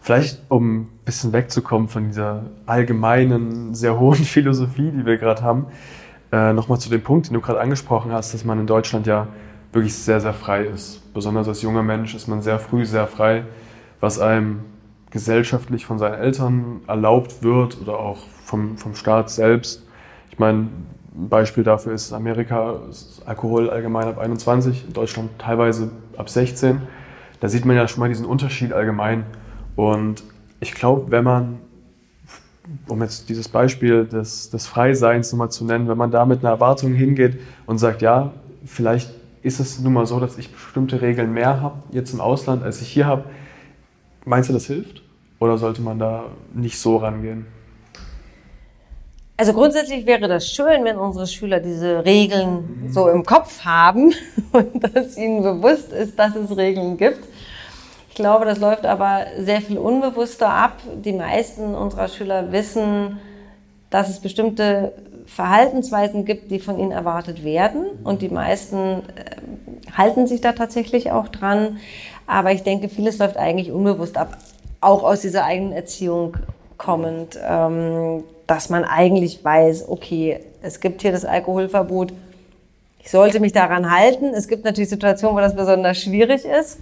Vielleicht, um ein bisschen wegzukommen von dieser allgemeinen, sehr hohen Philosophie, die wir gerade haben, äh, nochmal zu dem Punkt, den du gerade angesprochen hast, dass man in Deutschland ja wirklich sehr, sehr frei ist. Besonders als junger Mensch ist man sehr früh sehr frei, was einem gesellschaftlich von seinen Eltern erlaubt wird oder auch vom, vom Staat selbst. Ich meine, ein Beispiel dafür ist Amerika, ist Alkohol allgemein ab 21, in Deutschland teilweise ab 16. Da sieht man ja schon mal diesen Unterschied allgemein. Und ich glaube, wenn man, um jetzt dieses Beispiel des, des Freiseins nochmal zu nennen, wenn man da mit einer Erwartung hingeht und sagt, ja, vielleicht ist es nun mal so, dass ich bestimmte Regeln mehr habe jetzt im Ausland, als ich hier habe, meinst du, das hilft? Oder sollte man da nicht so rangehen? Also grundsätzlich wäre das schön, wenn unsere Schüler diese Regeln so im Kopf haben und dass ihnen bewusst ist, dass es Regeln gibt. Ich glaube, das läuft aber sehr viel unbewusster ab. Die meisten unserer Schüler wissen, dass es bestimmte Verhaltensweisen gibt, die von ihnen erwartet werden. Und die meisten äh, halten sich da tatsächlich auch dran. Aber ich denke, vieles läuft eigentlich unbewusst ab, auch aus dieser eigenen Erziehung kommend. Ähm, dass man eigentlich weiß, okay, es gibt hier das Alkoholverbot, ich sollte mich daran halten. Es gibt natürlich Situationen, wo das besonders schwierig ist.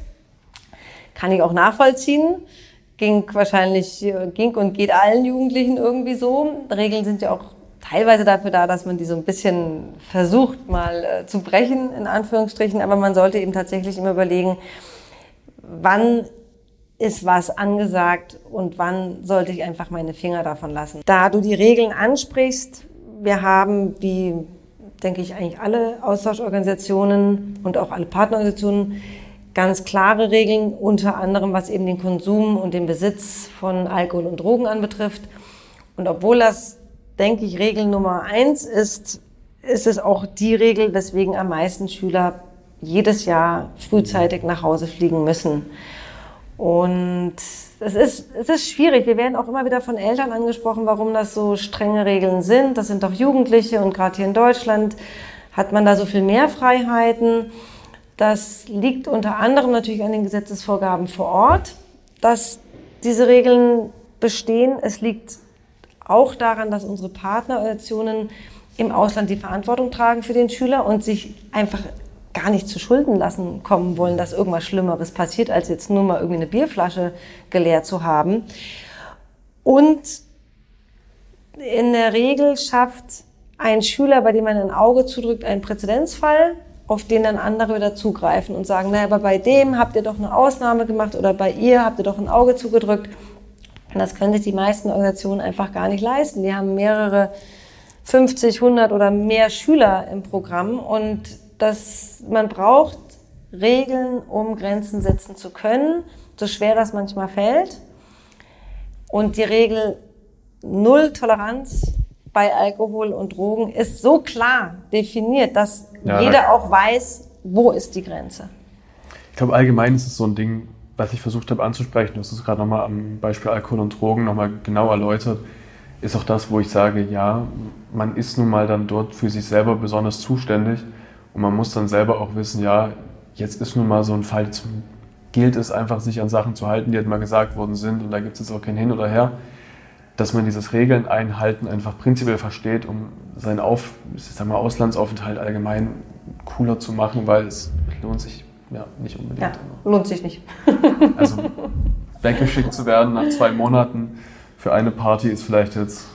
Kann ich auch nachvollziehen. Ging wahrscheinlich, ging und geht allen Jugendlichen irgendwie so. Regeln sind ja auch teilweise dafür da, dass man die so ein bisschen versucht mal äh, zu brechen, in Anführungsstrichen. Aber man sollte eben tatsächlich immer überlegen, wann ist was angesagt und wann sollte ich einfach meine Finger davon lassen. Da du die Regeln ansprichst, wir haben, wie denke ich eigentlich alle Austauschorganisationen und auch alle Partnerorganisationen, ganz klare Regeln, unter anderem was eben den Konsum und den Besitz von Alkohol und Drogen anbetrifft. Und obwohl das, denke ich, Regel Nummer eins ist, ist es auch die Regel, weswegen am meisten Schüler jedes Jahr frühzeitig nach Hause fliegen müssen. Und es ist, es ist schwierig. Wir werden auch immer wieder von Eltern angesprochen, warum das so strenge Regeln sind. Das sind doch Jugendliche und gerade hier in Deutschland hat man da so viel mehr Freiheiten. Das liegt unter anderem natürlich an den Gesetzesvorgaben vor Ort, dass diese Regeln bestehen. Es liegt auch daran, dass unsere Partnerorganisationen im Ausland die Verantwortung tragen für den Schüler und sich einfach gar nicht zu Schulden lassen kommen wollen, dass irgendwas Schlimmeres passiert, als jetzt nur mal irgendwie eine Bierflasche geleert zu haben. Und in der Regel schafft ein Schüler, bei dem man ein Auge zudrückt, einen Präzedenzfall, auf den dann andere wieder zugreifen und sagen, naja, aber bei dem habt ihr doch eine Ausnahme gemacht oder bei ihr habt ihr doch ein Auge zugedrückt. Und das können sich die meisten Organisationen einfach gar nicht leisten. Die haben mehrere 50, 100 oder mehr Schüler im Programm und dass man braucht Regeln, um Grenzen setzen zu können, so schwer das manchmal fällt. Und die Regel Null Toleranz bei Alkohol und Drogen ist so klar definiert, dass ja, jeder auch weiß, wo ist die Grenze. Ich glaube, allgemein ist es so ein Ding, was ich versucht habe anzusprechen, du hast es gerade nochmal am Beispiel Alkohol und Drogen nochmal genau erläutert, ist auch das, wo ich sage, ja, man ist nun mal dann dort für sich selber besonders zuständig und man muss dann selber auch wissen, ja, jetzt ist nun mal so ein Fall, jetzt gilt es einfach, sich an Sachen zu halten, die halt mal gesagt worden sind und da gibt es jetzt auch kein Hin oder Her, dass man dieses Regeln einhalten einfach prinzipiell versteht, um seinen Auf, ich sag mal, Auslandsaufenthalt allgemein cooler zu machen, weil es lohnt sich ja, nicht unbedingt. Ja, lohnt sich nicht. Also weggeschickt zu werden nach zwei Monaten für eine Party ist vielleicht jetzt,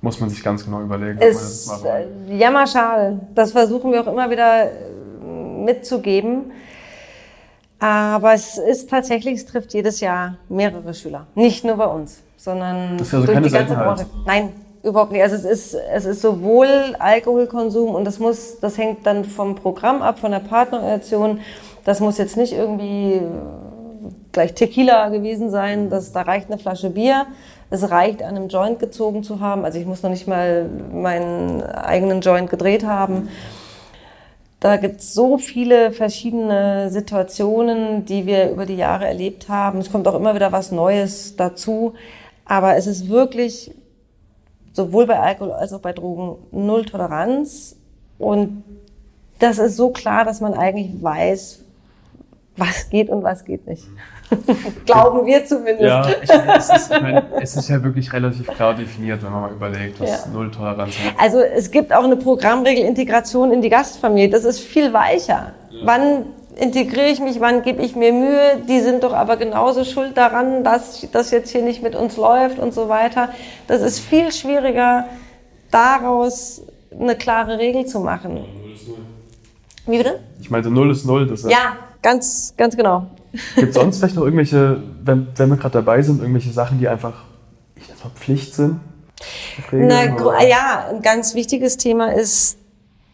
muss man sich ganz genau überlegen. das Ist äh, jammerschade. Das versuchen wir auch immer wieder äh, mitzugeben. Aber es ist tatsächlich, es trifft jedes Jahr mehrere Schüler. Nicht nur bei uns, sondern Das ist also durch keine die ganze. Branche. Nein, überhaupt nicht. Also es ist, es ist sowohl Alkoholkonsum und das muss, das hängt dann vom Programm ab, von der Partnerorganisation. Das muss jetzt nicht irgendwie äh, gleich Tequila gewesen sein. Das, da reicht eine Flasche Bier. Es reicht, an einem Joint gezogen zu haben. Also ich muss noch nicht mal meinen eigenen Joint gedreht haben. Da gibt es so viele verschiedene Situationen, die wir über die Jahre erlebt haben. Es kommt auch immer wieder was Neues dazu. Aber es ist wirklich sowohl bei Alkohol als auch bei Drogen null Toleranz. Und das ist so klar, dass man eigentlich weiß, was geht und was geht nicht. Glauben wir zumindest. Ja, ich, es, ist, ich meine, es ist ja wirklich relativ klar definiert, wenn man mal überlegt, was Ja. Null-Toleranz hat. Also es gibt auch eine Programmregel Integration in die Gastfamilie. Das ist viel weicher. Wann integriere ich mich, wann gebe ich mir Mühe? Die sind doch aber genauso schuld daran, dass das jetzt hier nicht mit uns läuft und so weiter. Das ist viel schwieriger, daraus eine klare Regel zu machen. Wie bitte? Ich meinte, Null ist Null. Das Ja, ganz, ganz genau. Gibt es sonst vielleicht noch irgendwelche, wenn, wenn wir gerade dabei sind, irgendwelche Sachen, die einfach, ich sag mal, Pflicht sind? Na, ja, ein ganz wichtiges Thema ist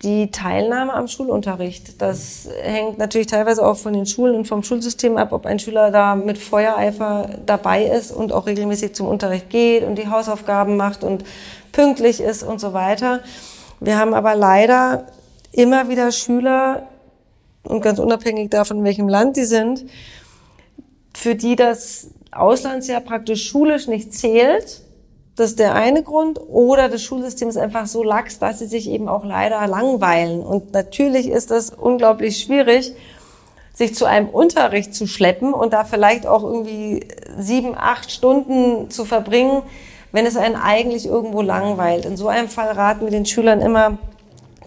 die Teilnahme am Schulunterricht. Das hängt natürlich teilweise auch von den Schulen und vom Schulsystem ab, ob ein Schüler da mit Feuereifer dabei ist und auch regelmäßig zum Unterricht geht und die Hausaufgaben macht und pünktlich ist und so weiter. Wir haben aber leider immer wieder Schüler, und ganz unabhängig davon, in welchem Land die sind, für die das Auslandsjahr praktisch schulisch nicht zählt. Das ist der eine Grund. Oder das Schulsystem ist einfach so lax, dass sie sich eben auch leider langweilen. Und natürlich ist das unglaublich schwierig, sich zu einem Unterricht zu schleppen und da vielleicht auch irgendwie sieben, acht Stunden zu verbringen, wenn es einen eigentlich irgendwo langweilt. In so einem Fall raten wir den Schülern immer,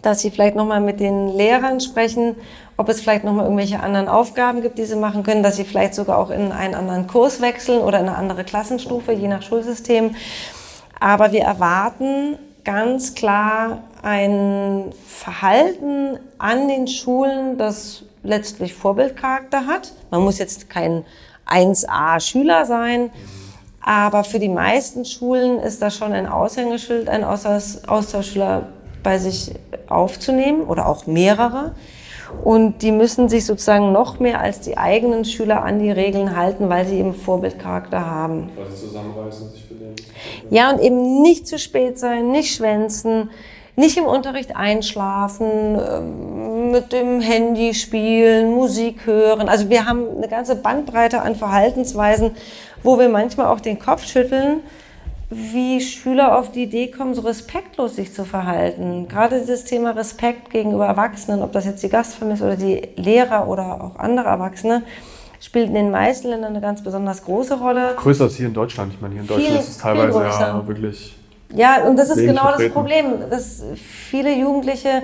dass sie vielleicht nochmal mit den Lehrern sprechen, ob es vielleicht nochmal irgendwelche anderen Aufgaben gibt, die sie machen können, dass sie vielleicht sogar auch in einen anderen Kurs wechseln oder in eine andere Klassenstufe, je nach Schulsystem. Aber wir erwarten ganz klar ein Verhalten an den Schulen, das letztlich Vorbildcharakter hat. Man muss jetzt kein 1a-Schüler sein, aber für die meisten Schulen ist das schon ein Aushängeschild, einen Austausch- Austauschschüler bei sich aufzunehmen oder auch mehrere. Und die müssen sich sozusagen noch mehr als die eigenen Schüler an die Regeln halten, weil sie eben Vorbildcharakter haben. Quasi zusammenreißen, sich benehmen. Ja, und eben nicht zu spät sein, nicht schwänzen, nicht im Unterricht einschlafen, ähm, mit dem Handy spielen, Musik hören. Also wir haben eine ganze Bandbreite an Verhaltensweisen, wo wir manchmal auch den Kopf schütteln, wie Schüler auf die Idee kommen, so respektlos sich zu verhalten. Gerade dieses Thema Respekt gegenüber Erwachsenen, ob das jetzt die Gastfamilie ist oder die Lehrer oder auch andere Erwachsene, spielt in den meisten Ländern eine ganz besonders große Rolle. Größer als hier in Deutschland. Ich meine, hier in Viel, Deutschland ist es viel teilweise ja wirklich. Ja, und das ist genau das. Problem, dass viele Jugendliche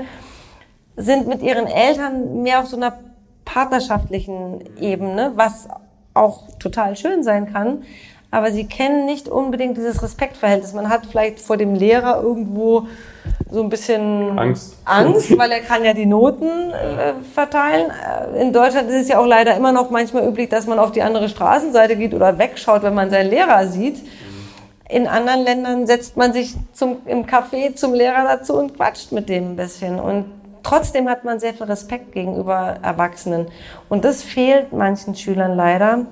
sind mit ihren Eltern mehr auf so einer partnerschaftlichen Ebene, was auch total schön sein kann. Aber sie kennen nicht unbedingt dieses Respektverhältnis. Man hat vielleicht vor dem Lehrer irgendwo so ein bisschen Angst. Angst, weil er kann ja die Noten äh, verteilen. Äh, In Deutschland ist es ja auch leider immer noch manchmal üblich, dass man auf die andere Straßenseite geht oder wegschaut, wenn man seinen Lehrer sieht. In anderen Ländern setzt man sich zum, im Café zum Lehrer dazu und quatscht mit dem ein bisschen. Und trotzdem hat man sehr viel Respekt gegenüber Erwachsenen. Und das fehlt manchen Schülern leider,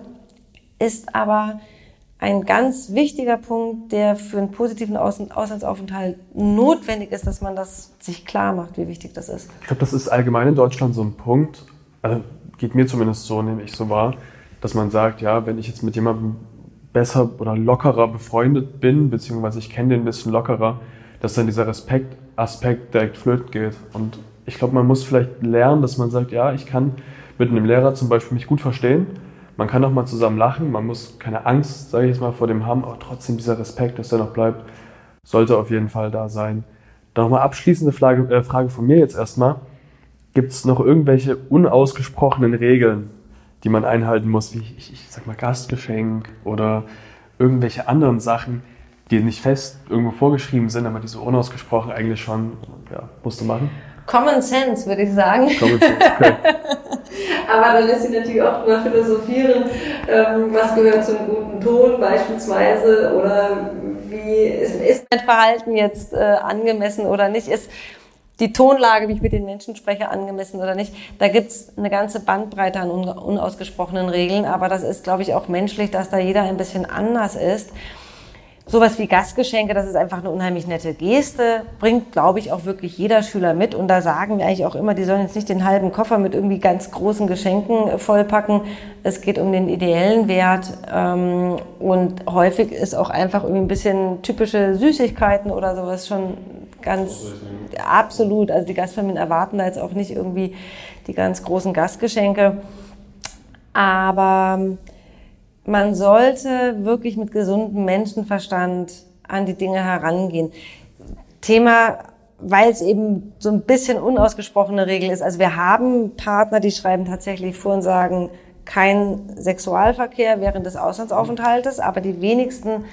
ist aber ein ganz wichtiger Punkt, der für einen positiven Auslandsaufenthalt notwendig ist, dass man das sich klar macht, wie wichtig das ist. Ich glaube, das ist allgemein in Deutschland so ein Punkt, also geht mir zumindest so, nehme ich so wahr, dass man sagt, ja, wenn ich jetzt mit jemandem besser oder lockerer befreundet bin, beziehungsweise ich kenne den ein bisschen lockerer, dass dann dieser Respektaspekt direkt flöten geht. Und ich glaube, man muss vielleicht lernen, dass man sagt, ja, ich kann mit einem Lehrer zum Beispiel mich gut verstehen. Man kann auch mal zusammen lachen, man muss keine Angst, sage ich jetzt mal, vor dem haben, aber trotzdem dieser Respekt, dass der noch bleibt, sollte auf jeden Fall da sein. Dann nochmal abschließende Frage, äh, Frage von mir jetzt erstmal. Gibt es noch irgendwelche unausgesprochenen Regeln, die man einhalten muss, wie ich, ich sag mal Gastgeschenk oder irgendwelche anderen Sachen, die nicht fest irgendwo vorgeschrieben sind, aber die so unausgesprochen eigentlich schon, ja, musst du machen? Common Sense, würde ich sagen. Common Sense, okay. aber dann lässt sich natürlich auch drüber philosophieren, ähm, was gehört zum guten Ton beispielsweise oder wie ist, ist mein Verhalten jetzt äh, angemessen oder nicht? Ist die Tonlage, wie ich mit den Menschen spreche, angemessen oder nicht. Da gibt's eine ganze Bandbreite an unausgesprochenen Regeln, aber das ist, glaube ich, auch menschlich, dass da jeder ein bisschen anders ist. Sowas wie Gastgeschenke, das ist einfach eine unheimlich nette Geste, bringt, glaube ich, auch wirklich jeder Schüler mit. Und da sagen wir eigentlich auch immer, die sollen jetzt nicht den halben Koffer mit irgendwie ganz großen Geschenken vollpacken. Es geht um den ideellen Wert. Ähm, und häufig ist auch einfach irgendwie ein bisschen typische Süßigkeiten oder sowas schon ganz absolut. Also die Gastfamilien erwarten da jetzt auch nicht irgendwie die ganz großen Gastgeschenke. Aber man sollte wirklich mit gesundem Menschenverstand an die Dinge herangehen. Thema, weil es eben so ein bisschen unausgesprochene Regel ist. Also wir haben Partner, die schreiben tatsächlich vor und sagen, kein Sexualverkehr während des Auslandsaufenthaltes, aber die wenigsten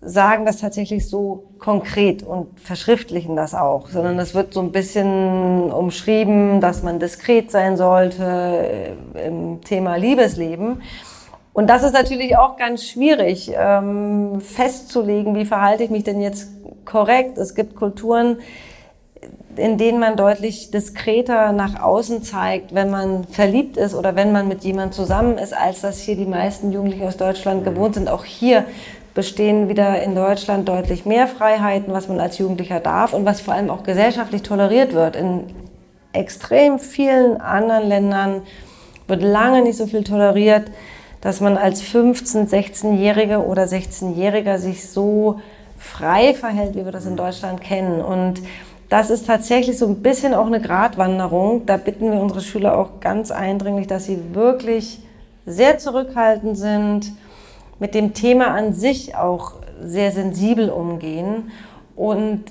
sagen das tatsächlich so konkret und verschriftlichen das auch, sondern es wird so ein bisschen umschrieben, dass man diskret sein sollte äh, im Thema Liebesleben. Und das ist natürlich auch ganz schwierig ähm, festzulegen, wie verhalte ich mich denn jetzt korrekt. Es gibt Kulturen, in denen man deutlich diskreter nach außen zeigt, wenn man verliebt ist oder wenn man mit jemand zusammen ist, als das hier die meisten Jugendlichen aus Deutschland gewohnt sind. Auch hier bestehen wieder in Deutschland deutlich mehr Freiheiten, was man als Jugendlicher darf und was vor allem auch gesellschaftlich toleriert wird. In extrem vielen anderen Ländern wird lange nicht so viel toleriert, dass man als 15-, 16-Jährige oder 16-Jähriger sich so frei verhält, wie wir das in Deutschland kennen. Und das ist tatsächlich so ein bisschen auch eine Gratwanderung. Da bitten wir unsere Schüler auch ganz eindringlich, dass sie wirklich sehr zurückhaltend sind, mit dem Thema an sich auch sehr sensibel umgehen und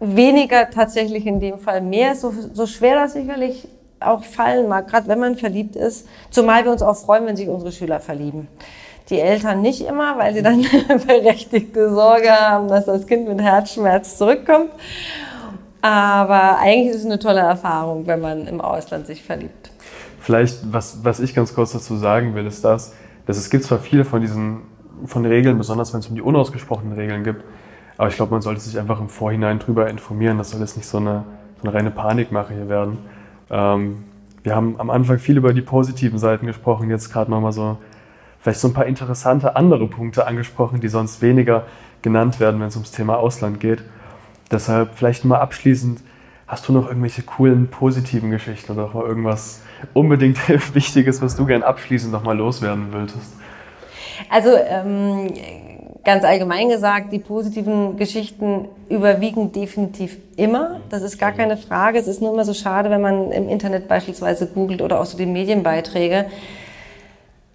weniger tatsächlich in dem Fall mehr, so, so schwer das sicherlich auch fallen mag, gerade wenn man verliebt ist, zumal wir uns auch freuen, wenn sich unsere Schüler verlieben. Die Eltern nicht immer, weil sie dann berechtigte Sorge haben, dass das Kind mit Herzschmerz zurückkommt. Aber eigentlich ist es eine tolle Erfahrung, wenn man im Ausland sich verliebt. Vielleicht, was, was ich ganz kurz dazu sagen will, ist das, dass es gibt zwar viele von diesen von Regeln, besonders wenn es um die unausgesprochenen Regeln gibt. Aber ich glaube, man sollte sich einfach im Vorhinein drüber informieren. Das soll jetzt nicht so eine, so eine reine Panikmache hier werden. Ähm, wir haben am Anfang viel über die positiven Seiten gesprochen, jetzt gerade nochmal so vielleicht so ein paar interessante andere Punkte angesprochen, die sonst weniger genannt werden, wenn es ums Thema Ausland geht. Deshalb vielleicht mal abschließend, hast du noch irgendwelche coolen, positiven Geschichten oder noch mal irgendwas unbedingt Wichtiges, was du gern abschließend noch mal loswerden würdest? Also ähm, ganz allgemein gesagt, die positiven Geschichten überwiegen definitiv immer. Das ist gar keine Frage. Es ist nur immer so schade, wenn man im Internet beispielsweise googelt oder auch so die Medienbeiträge,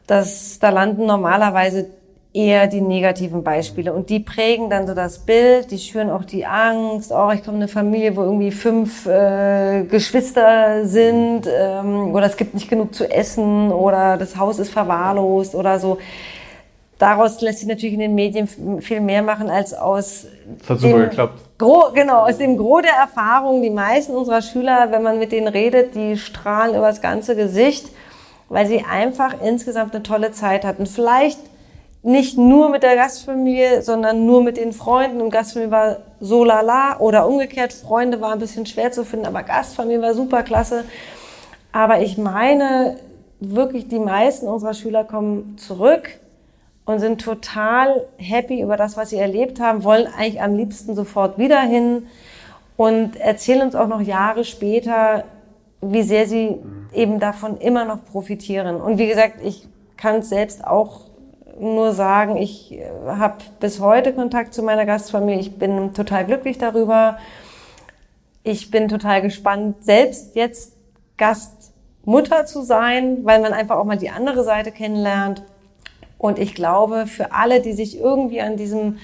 dass da landen normalerweise eher die negativen Beispiele und die prägen dann so das Bild, die schüren auch die Angst. Oh, ich komme in eine Familie, wo irgendwie fünf äh, Geschwister sind ähm, oder es gibt nicht genug zu essen oder das Haus ist verwahrlost oder so daraus lässt sich natürlich in den Medien viel mehr machen als aus das hat super geklappt. Gro, genau, aus dem Gros der Erfahrung. Die meisten unserer Schüler, wenn man mit denen redet, die strahlen über das ganze Gesicht, weil sie einfach insgesamt eine tolle Zeit hatten. Vielleicht nicht nur mit der Gastfamilie, sondern nur mit den Freunden. Und Gastfamilie war so lala oder umgekehrt. Freunde war ein bisschen schwer zu finden, aber Gastfamilie war super klasse. Aber ich meine, wirklich die meisten unserer Schüler kommen zurück und sind total happy über das, was sie erlebt haben, wollen eigentlich am liebsten sofort wieder hin und erzählen uns auch noch Jahre später, wie sehr sie eben davon immer noch profitieren. Und wie gesagt, ich kann es selbst auch nur sagen, ich äh, habe bis heute Kontakt zu meiner Gastfamilie. Ich bin total glücklich darüber. Ich bin total gespannt, selbst jetzt Gastmutter zu sein, weil man einfach auch mal die andere Seite kennenlernt. Und ich glaube, für alle, die sich irgendwie an diesem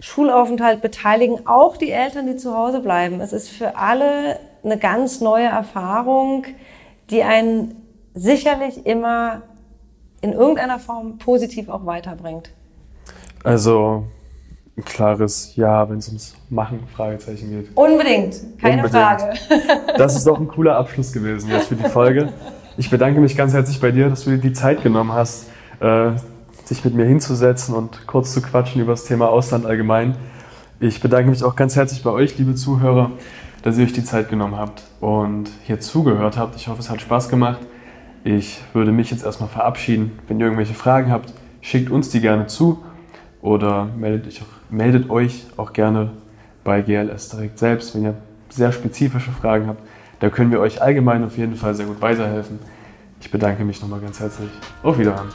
Schulaufenthalt beteiligen, auch die Eltern, die zu Hause bleiben, es ist für alle eine ganz neue Erfahrung, die einen sicherlich immer in irgendeiner Form positiv auch weiterbringt. Also ein klares Ja, wenn es ums Machen Fragezeichen geht. Unbedingt, keine Unbedingt. Frage. Das ist doch ein cooler Abschluss gewesen jetzt für die Folge. Ich bedanke mich ganz herzlich bei dir, dass du dir die Zeit genommen hast, äh, sich mit mir hinzusetzen und kurz zu quatschen über das Thema Ausland allgemein. Ich bedanke mich auch ganz herzlich bei euch, liebe Zuhörer, dass ihr euch die Zeit genommen habt und hier zugehört habt. Ich hoffe, es hat Spaß gemacht. Ich würde mich jetzt erstmal verabschieden. Wenn ihr irgendwelche Fragen habt, schickt uns die gerne zu oder meldet euch auch, gerne bei GLS direkt selbst, wenn ihr sehr spezifische Fragen habt. Da können wir euch allgemein auf jeden Fall sehr gut weiterhelfen. Ich bedanke mich nochmal ganz herzlich. Auf Wiederhören.